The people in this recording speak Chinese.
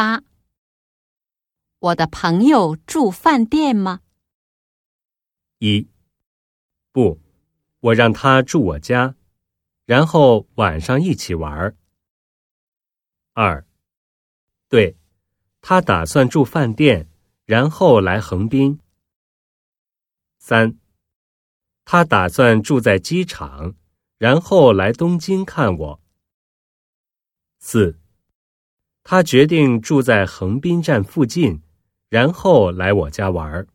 八，我的朋友住饭店吗？一，不，我让他住我家，然后晚上一起玩儿。二，对，他打算住饭店，然后来横滨。三，他打算住在机场，然后来东京看我。四，他决定住在横滨站附近，然后来我家玩儿。